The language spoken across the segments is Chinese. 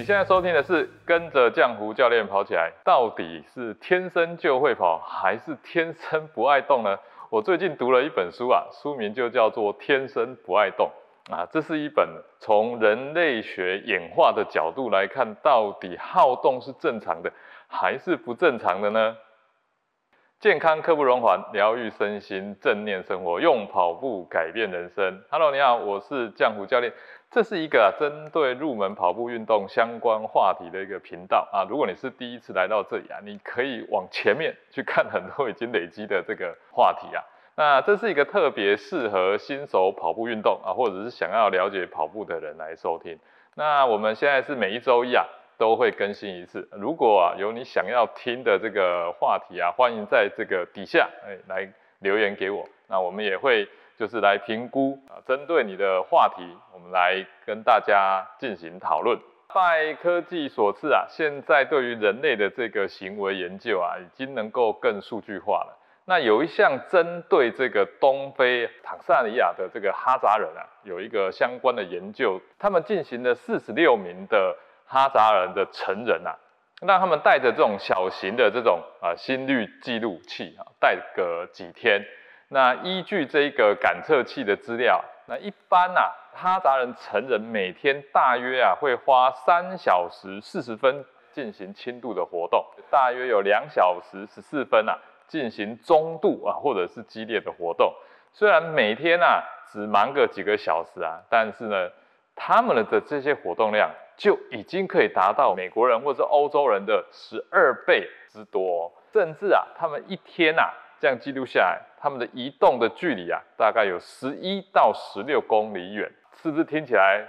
你现在收听的是跟着浆糊教练跑起来，到底是天生就会跑，还是天生不爱动呢？我最近读了一本书啊，书名就叫做《天生不爱动》啊，这是一本从人类学演化的角度来看，到底好动是正常的还是不正常的呢？健康刻不容缓，疗愈身心，正念生活，用跑步改变人生。Hello，你好，我是浆糊教练。这是一个针对入门跑步运动相关话题的一个频道啊。如果你是第一次来到这里啊，你可以往前面去看很多已经累积的这个话题啊。那这是一个特别适合新手跑步运动啊，或者是想要了解跑步的人来收听。那我们现在是每一周一啊。都会更新一次。如果啊有你想要听的这个话题啊，欢迎在这个底下哎来留言给我。那我们也会就是来评估啊，针对你的话题，我们来跟大家进行讨论。拜科技所赐啊，现在对于人类的这个行为研究啊，已经能够更数据化了。那有一项针对这个东非坦桑尼亚的这个哈扎人啊，有一个相关的研究，他们进行了四十六名的。哈扎人的成人啊，让他们带着这种小型的这种啊心率记录器啊，带个几天。那依据这个感测器的资料，那一般呐，哈扎人成人每天大约啊会花三小时四十分进行轻度的活动，大约有两小时十四分啊进行中度啊或者是激烈的活动。虽然每天啊只忙个几个小时啊，但是呢，他们的这些活动量。就已经可以达到美国人或者欧洲人的十二倍之多，甚至啊，他们一天啊这样记录下来，他们的移动的距离啊，大概有十一到十六公里远，是不是听起来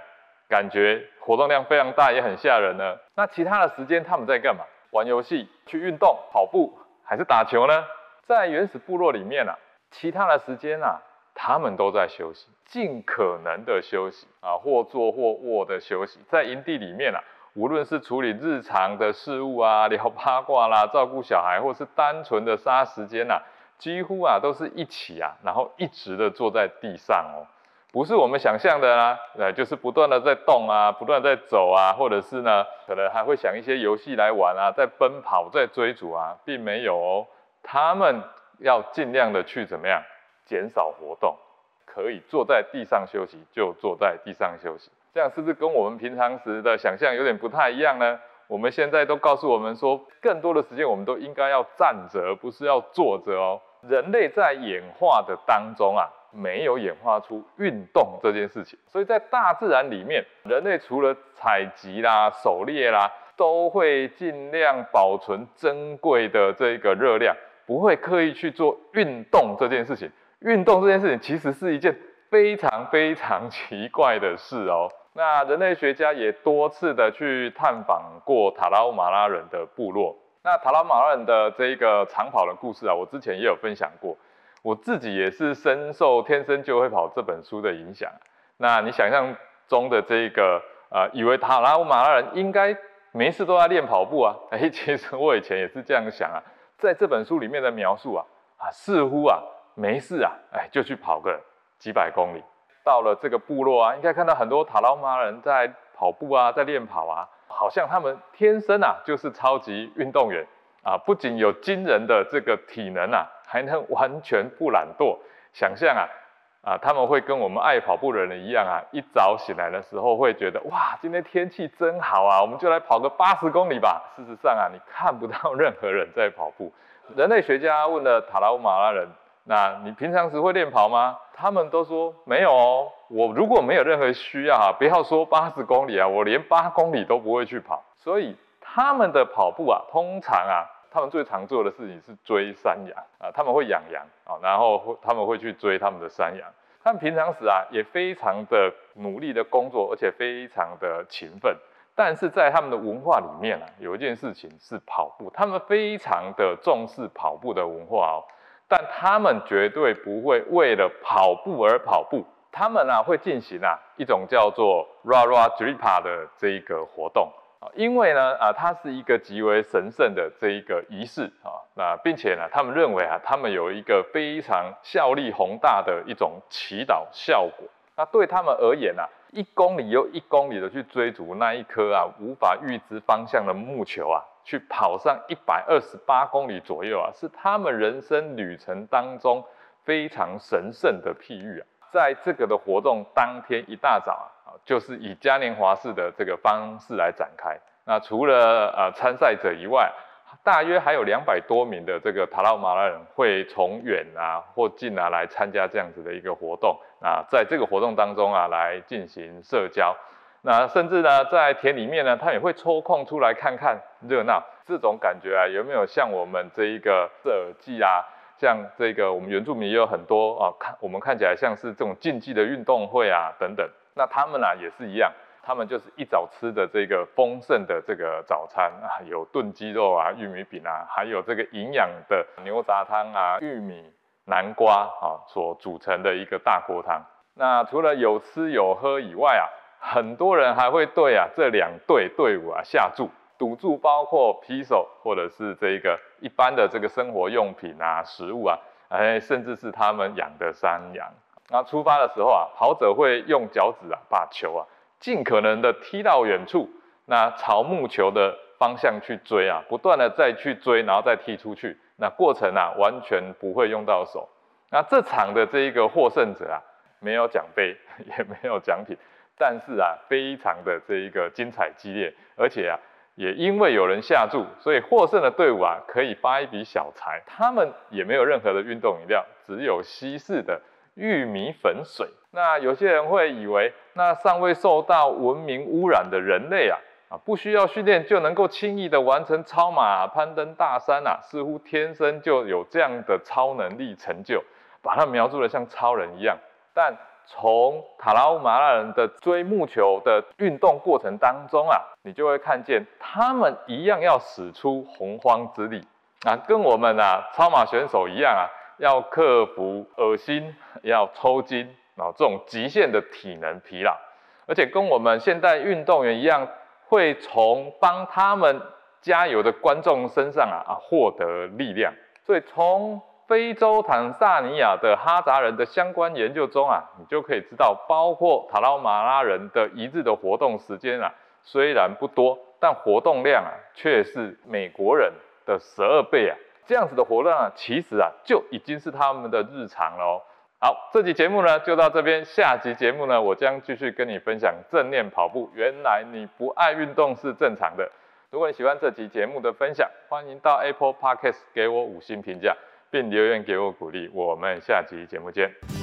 感觉活动量非常大，也很吓人呢？那其他的时间他们在干嘛？玩游戏、去运动、跑步，还是打球呢？在原始部落里面啊，其他的时间啊。他们都在休息，尽可能的休息啊，或坐或卧的休息。在营地里面啊，无论是处理日常的事物啊，聊八卦啦，照顾小孩，或是单纯的杀时间呐，几乎啊都是一起啊，然后一直的坐在地上哦，不是我们想象的啊，呃，就是不断的在动啊，不断在走啊，或者是呢，可能还会想一些游戏来玩啊，在奔跑，在追逐啊，并没有哦，他们要尽量的去怎么样？减少活动，可以坐在地上休息就坐在地上休息，这样是不是跟我们平常时的想象有点不太一样呢？我们现在都告诉我们说，更多的时间我们都应该要站着，不是要坐着哦。人类在演化的当中啊，没有演化出运动这件事情，所以在大自然里面，人类除了采集啦、狩猎啦，都会尽量保存珍贵的这个热量，不会刻意去做运动这件事情。运动这件事情其实是一件非常非常奇怪的事哦。那人类学家也多次的去探访过塔拉乌马拉人的部落。那塔拉马拉人的这一个长跑的故事啊，我之前也有分享过。我自己也是深受《天生就会跑》这本书的影响。那你想象中的这个呃，以为塔拉马拉人应该没事都在练跑步啊？哎，其实我以前也是这样想啊。在这本书里面的描述啊，啊，似乎啊。没事啊，哎，就去跑个几百公里。到了这个部落啊，应该看到很多塔拉马人在跑步啊，在练跑啊，好像他们天生啊就是超级运动员啊，不仅有惊人的这个体能啊，还能完全不懒惰。想象啊，啊，他们会跟我们爱跑步的人一样啊，一早醒来的时候会觉得哇，今天天气真好啊，我们就来跑个八十公里吧。事实上啊，你看不到任何人在跑步。人类学家问了塔拉乌马拉人。那你平常时会练跑吗？他们都说没有哦。我如果没有任何需要啊，不要说八十公里啊，我连八公里都不会去跑。所以他们的跑步啊，通常啊，他们最常做的事情是追山羊啊，他们会养羊啊，然后他们会去追他们的山羊。他们平常时啊，也非常的努力的工作，而且非常的勤奋。但是在他们的文化里面啊，有一件事情是跑步，他们非常的重视跑步的文化哦。但他们绝对不会为了跑步而跑步，他们啊会进行啊一种叫做 Rara Dripa 的这一个活动。啊，因为呢啊它是一个极为神圣的这一个仪式啊，那并且呢他们认为啊他们有一个非常效力宏大的一种祈祷效果，那对他们而言啊，一公里又一公里的去追逐那一颗啊无法预知方向的木球啊，去跑上一百二十八公里左右啊，是他们人生旅程当中非常神圣的譬喻啊。在这个的活动当天一大早啊，就是以嘉年华式的这个方式来展开。那除了呃参赛者以外，大约还有两百多名的这个塔拉马拉人会从远啊或近啊来参加这样子的一个活动啊，在这个活动当中啊来进行社交，那甚至呢在田里面呢，他也会抽空出来看看热闹，这种感觉啊有没有像我们这一个射耳记啊，像这个我们原住民也有很多啊，看我们看起来像是这种竞技的运动会啊等等，那他们呢也是一样。他们就是一早吃的这个丰盛的这个早餐啊，有炖鸡肉啊、玉米饼啊，还有这个营养的牛杂汤啊、玉米、南瓜啊所组成的一个大锅汤。那除了有吃有喝以外啊，很多人还会对啊这两队队伍啊下注，赌注包括皮手或者是这个一般的这个生活用品啊、食物啊，哎，甚至是他们养的山羊。那出发的时候啊，跑者会用脚趾啊把球啊。尽可能的踢到远处，那朝木球的方向去追啊，不断的再去追，然后再踢出去，那过程啊完全不会用到手。那这场的这一个获胜者啊，没有奖杯，也没有奖品，但是啊，非常的这一个精彩激烈，而且啊，也因为有人下注，所以获胜的队伍啊可以发一笔小财。他们也没有任何的运动饮料，只有稀释的玉米粉水。那有些人会以为，那尚未受到文明污染的人类啊，啊，不需要训练就能够轻易的完成超马、攀登大山啊，似乎天生就有这样的超能力成就，把它描述的像超人一样。但从塔拉乌马拉人的追木球的运动过程当中啊，你就会看见他们一样要使出洪荒之力啊，跟我们啊超马选手一样啊，要克服恶心，要抽筋。啊，这种极限的体能疲劳，而且跟我们现代运动员一样，会从帮他们加油的观众身上啊啊获得力量。所以从非洲坦萨尼亚的哈扎人的相关研究中啊，你就可以知道，包括塔拉马拉人的一日的活动时间啊，虽然不多，但活动量啊却是美国人的十二倍啊。这样子的活动啊，其实啊就已经是他们的日常了。好，这期节目呢就到这边。下集节目呢，我将继续跟你分享正念跑步。原来你不爱运动是正常的。如果你喜欢这期节目的分享，欢迎到 Apple Podcast 给我五星评价，并留言给我鼓励。我们下期节目见。